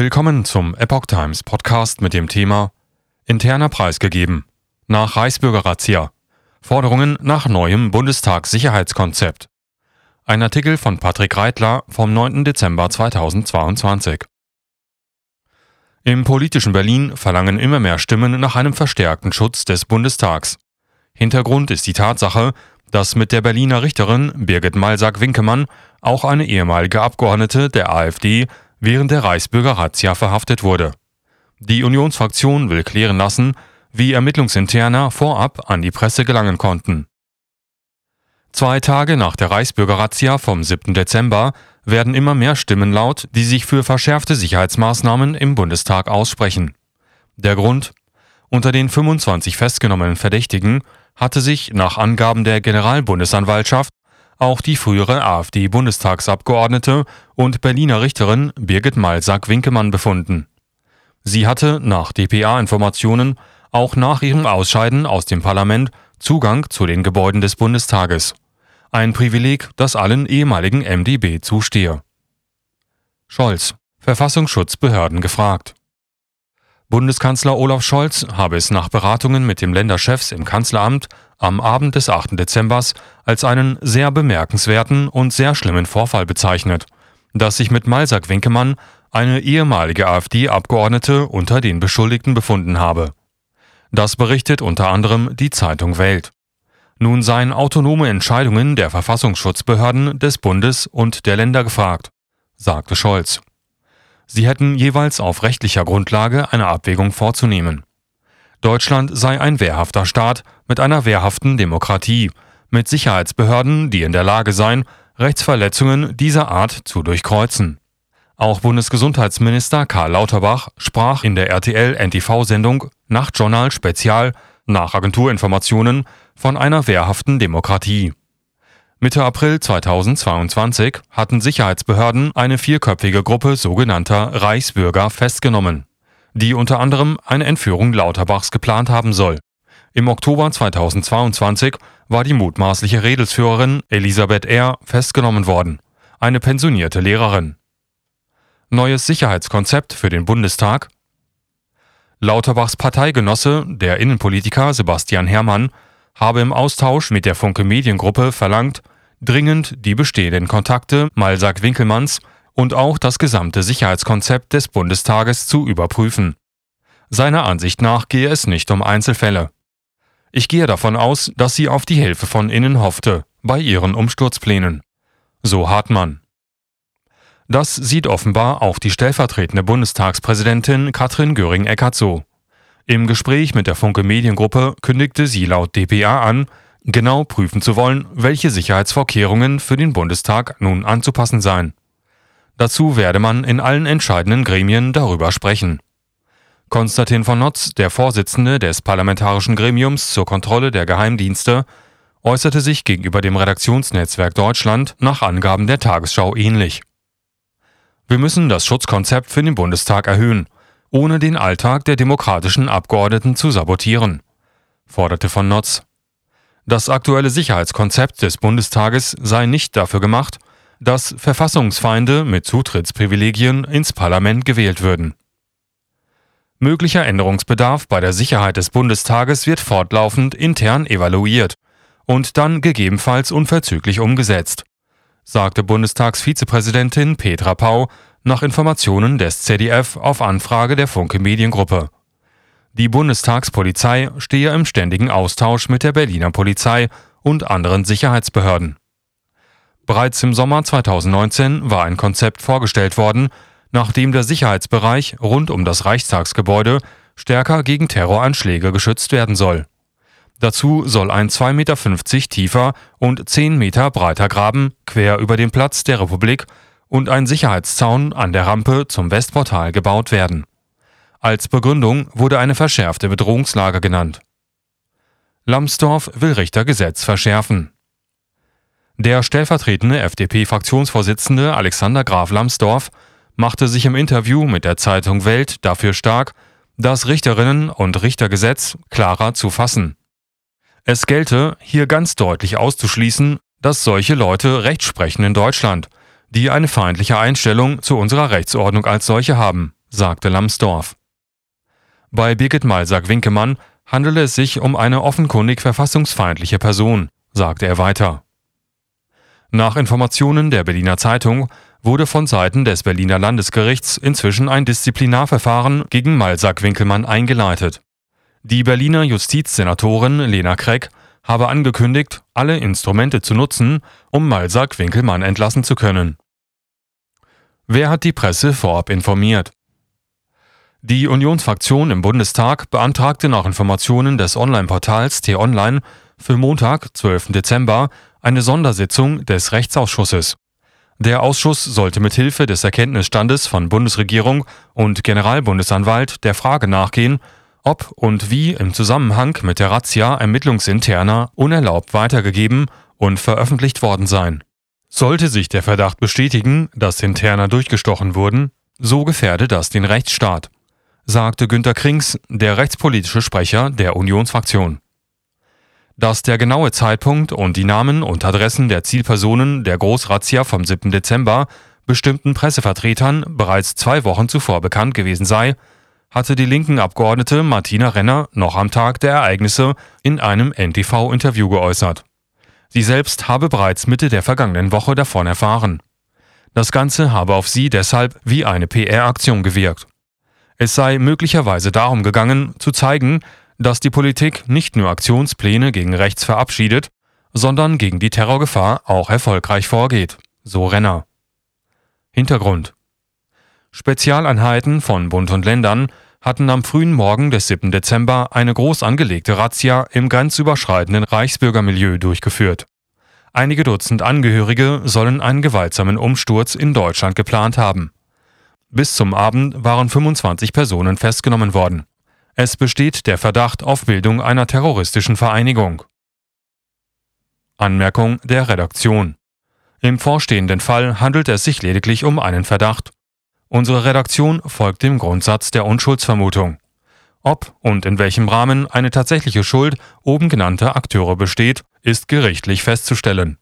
Willkommen zum Epoch Times Podcast mit dem Thema Interner Preis gegeben. Nach Reichsbürger-Razzia. Forderungen nach neuem Bundestagssicherheitskonzept. Ein Artikel von Patrick Reitler vom 9. Dezember 2022. Im politischen Berlin verlangen immer mehr Stimmen nach einem verstärkten Schutz des Bundestags. Hintergrund ist die Tatsache, dass mit der Berliner Richterin Birgit Malsack-Winkemann auch eine ehemalige Abgeordnete der AfD während der Reichsbürger-Razzia verhaftet wurde. Die Unionsfraktion will klären lassen, wie Ermittlungsinterner vorab an die Presse gelangen konnten. Zwei Tage nach der Reichsbürger-Razzia vom 7. Dezember werden immer mehr Stimmen laut, die sich für verschärfte Sicherheitsmaßnahmen im Bundestag aussprechen. Der Grund? Unter den 25 festgenommenen Verdächtigen hatte sich nach Angaben der Generalbundesanwaltschaft auch die frühere AfD-Bundestagsabgeordnete und Berliner Richterin Birgit Malsack-Winkemann befunden. Sie hatte nach dpa-Informationen auch nach ihrem Ausscheiden aus dem Parlament Zugang zu den Gebäuden des Bundestages. Ein Privileg, das allen ehemaligen MdB zustehe. Scholz, Verfassungsschutzbehörden gefragt. Bundeskanzler Olaf Scholz habe es nach Beratungen mit dem Länderchefs im Kanzleramt am Abend des 8. Dezember als einen sehr bemerkenswerten und sehr schlimmen Vorfall bezeichnet, dass sich mit Malsack Winkemann eine ehemalige AfD-Abgeordnete unter den Beschuldigten befunden habe. Das berichtet unter anderem die Zeitung Welt. Nun seien autonome Entscheidungen der Verfassungsschutzbehörden des Bundes und der Länder gefragt, sagte Scholz. Sie hätten jeweils auf rechtlicher Grundlage eine Abwägung vorzunehmen. Deutschland sei ein wehrhafter Staat mit einer wehrhaften Demokratie, mit Sicherheitsbehörden, die in der Lage seien, Rechtsverletzungen dieser Art zu durchkreuzen. Auch Bundesgesundheitsminister Karl Lauterbach sprach in der RTL-NTV-Sendung Nachtjournal Spezial nach Agenturinformationen von einer wehrhaften Demokratie. Mitte April 2022 hatten Sicherheitsbehörden eine vierköpfige Gruppe sogenannter Reichsbürger festgenommen, die unter anderem eine Entführung Lauterbachs geplant haben soll. Im Oktober 2022 war die mutmaßliche Redelsführerin Elisabeth R. festgenommen worden, eine pensionierte Lehrerin. Neues Sicherheitskonzept für den Bundestag. Lauterbachs Parteigenosse, der Innenpolitiker Sebastian Herrmann, habe im Austausch mit der Funke Mediengruppe verlangt, dringend die bestehenden Kontakte Malsack Winkelmanns und auch das gesamte Sicherheitskonzept des Bundestages zu überprüfen. Seiner Ansicht nach gehe es nicht um Einzelfälle. Ich gehe davon aus, dass sie auf die Hilfe von innen hoffte, bei ihren Umsturzplänen. So Hartmann. Das sieht offenbar auch die stellvertretende Bundestagspräsidentin Katrin Göring-Eckardt so. Im Gespräch mit der Funke Mediengruppe kündigte sie laut dpa an, genau prüfen zu wollen, welche Sicherheitsvorkehrungen für den Bundestag nun anzupassen seien. Dazu werde man in allen entscheidenden Gremien darüber sprechen. Konstantin von Notz, der Vorsitzende des Parlamentarischen Gremiums zur Kontrolle der Geheimdienste, äußerte sich gegenüber dem Redaktionsnetzwerk Deutschland nach Angaben der Tagesschau ähnlich. Wir müssen das Schutzkonzept für den Bundestag erhöhen, ohne den Alltag der demokratischen Abgeordneten zu sabotieren, forderte von Notz. Das aktuelle Sicherheitskonzept des Bundestages sei nicht dafür gemacht, dass Verfassungsfeinde mit Zutrittsprivilegien ins Parlament gewählt würden. Möglicher Änderungsbedarf bei der Sicherheit des Bundestages wird fortlaufend intern evaluiert und dann gegebenenfalls unverzüglich umgesetzt, sagte Bundestagsvizepräsidentin Petra Pau nach Informationen des ZDF auf Anfrage der Funke Mediengruppe. Die Bundestagspolizei stehe im ständigen Austausch mit der Berliner Polizei und anderen Sicherheitsbehörden. Bereits im Sommer 2019 war ein Konzept vorgestellt worden, nachdem der Sicherheitsbereich rund um das Reichstagsgebäude stärker gegen Terroranschläge geschützt werden soll. Dazu soll ein 2,50 Meter tiefer und 10 Meter breiter Graben quer über dem Platz der Republik und ein Sicherheitszaun an der Rampe zum Westportal gebaut werden. Als Begründung wurde eine verschärfte Bedrohungslage genannt. Lambsdorff will Richtergesetz verschärfen. Der stellvertretende FDP-Fraktionsvorsitzende Alexander Graf Lambsdorff machte sich im Interview mit der Zeitung Welt dafür stark, das Richterinnen- und Richtergesetz klarer zu fassen. Es gelte, hier ganz deutlich auszuschließen, dass solche Leute Recht sprechen in Deutschland, die eine feindliche Einstellung zu unserer Rechtsordnung als solche haben, sagte Lambsdorff. Bei Birgit Malsack-Winkemann handele es sich um eine offenkundig verfassungsfeindliche Person, sagte er weiter. Nach Informationen der Berliner Zeitung wurde von Seiten des Berliner Landesgerichts inzwischen ein Disziplinarverfahren gegen Malsack-Winkelmann eingeleitet. Die Berliner Justizsenatorin Lena Kreck habe angekündigt, alle Instrumente zu nutzen, um Malsack-Winkelmann entlassen zu können. Wer hat die Presse vorab informiert? Die Unionsfraktion im Bundestag beantragte nach Informationen des Online-Portals T-Online für Montag, 12. Dezember, eine Sondersitzung des Rechtsausschusses. Der Ausschuss sollte mithilfe des Erkenntnisstandes von Bundesregierung und Generalbundesanwalt der Frage nachgehen, ob und wie im Zusammenhang mit der Razzia ermittlungsinterner unerlaubt weitergegeben und veröffentlicht worden sein. Sollte sich der Verdacht bestätigen, dass interner durchgestochen wurden, so gefährde das den Rechtsstaat sagte Günter Krings, der rechtspolitische Sprecher der Unionsfraktion. Dass der genaue Zeitpunkt und die Namen und Adressen der Zielpersonen der Großrazzia vom 7. Dezember bestimmten Pressevertretern bereits zwei Wochen zuvor bekannt gewesen sei, hatte die linken Abgeordnete Martina Renner noch am Tag der Ereignisse in einem NTV-Interview geäußert. Sie selbst habe bereits Mitte der vergangenen Woche davon erfahren. Das Ganze habe auf sie deshalb wie eine PR-Aktion gewirkt. Es sei möglicherweise darum gegangen, zu zeigen, dass die Politik nicht nur Aktionspläne gegen rechts verabschiedet, sondern gegen die Terrorgefahr auch erfolgreich vorgeht, so Renner. Hintergrund Spezialeinheiten von Bund und Ländern hatten am frühen Morgen des 7. Dezember eine groß angelegte Razzia im grenzüberschreitenden Reichsbürgermilieu durchgeführt. Einige Dutzend Angehörige sollen einen gewaltsamen Umsturz in Deutschland geplant haben. Bis zum Abend waren 25 Personen festgenommen worden. Es besteht der Verdacht auf Bildung einer terroristischen Vereinigung. Anmerkung der Redaktion. Im vorstehenden Fall handelt es sich lediglich um einen Verdacht. Unsere Redaktion folgt dem Grundsatz der Unschuldsvermutung. Ob und in welchem Rahmen eine tatsächliche Schuld oben genannter Akteure besteht, ist gerichtlich festzustellen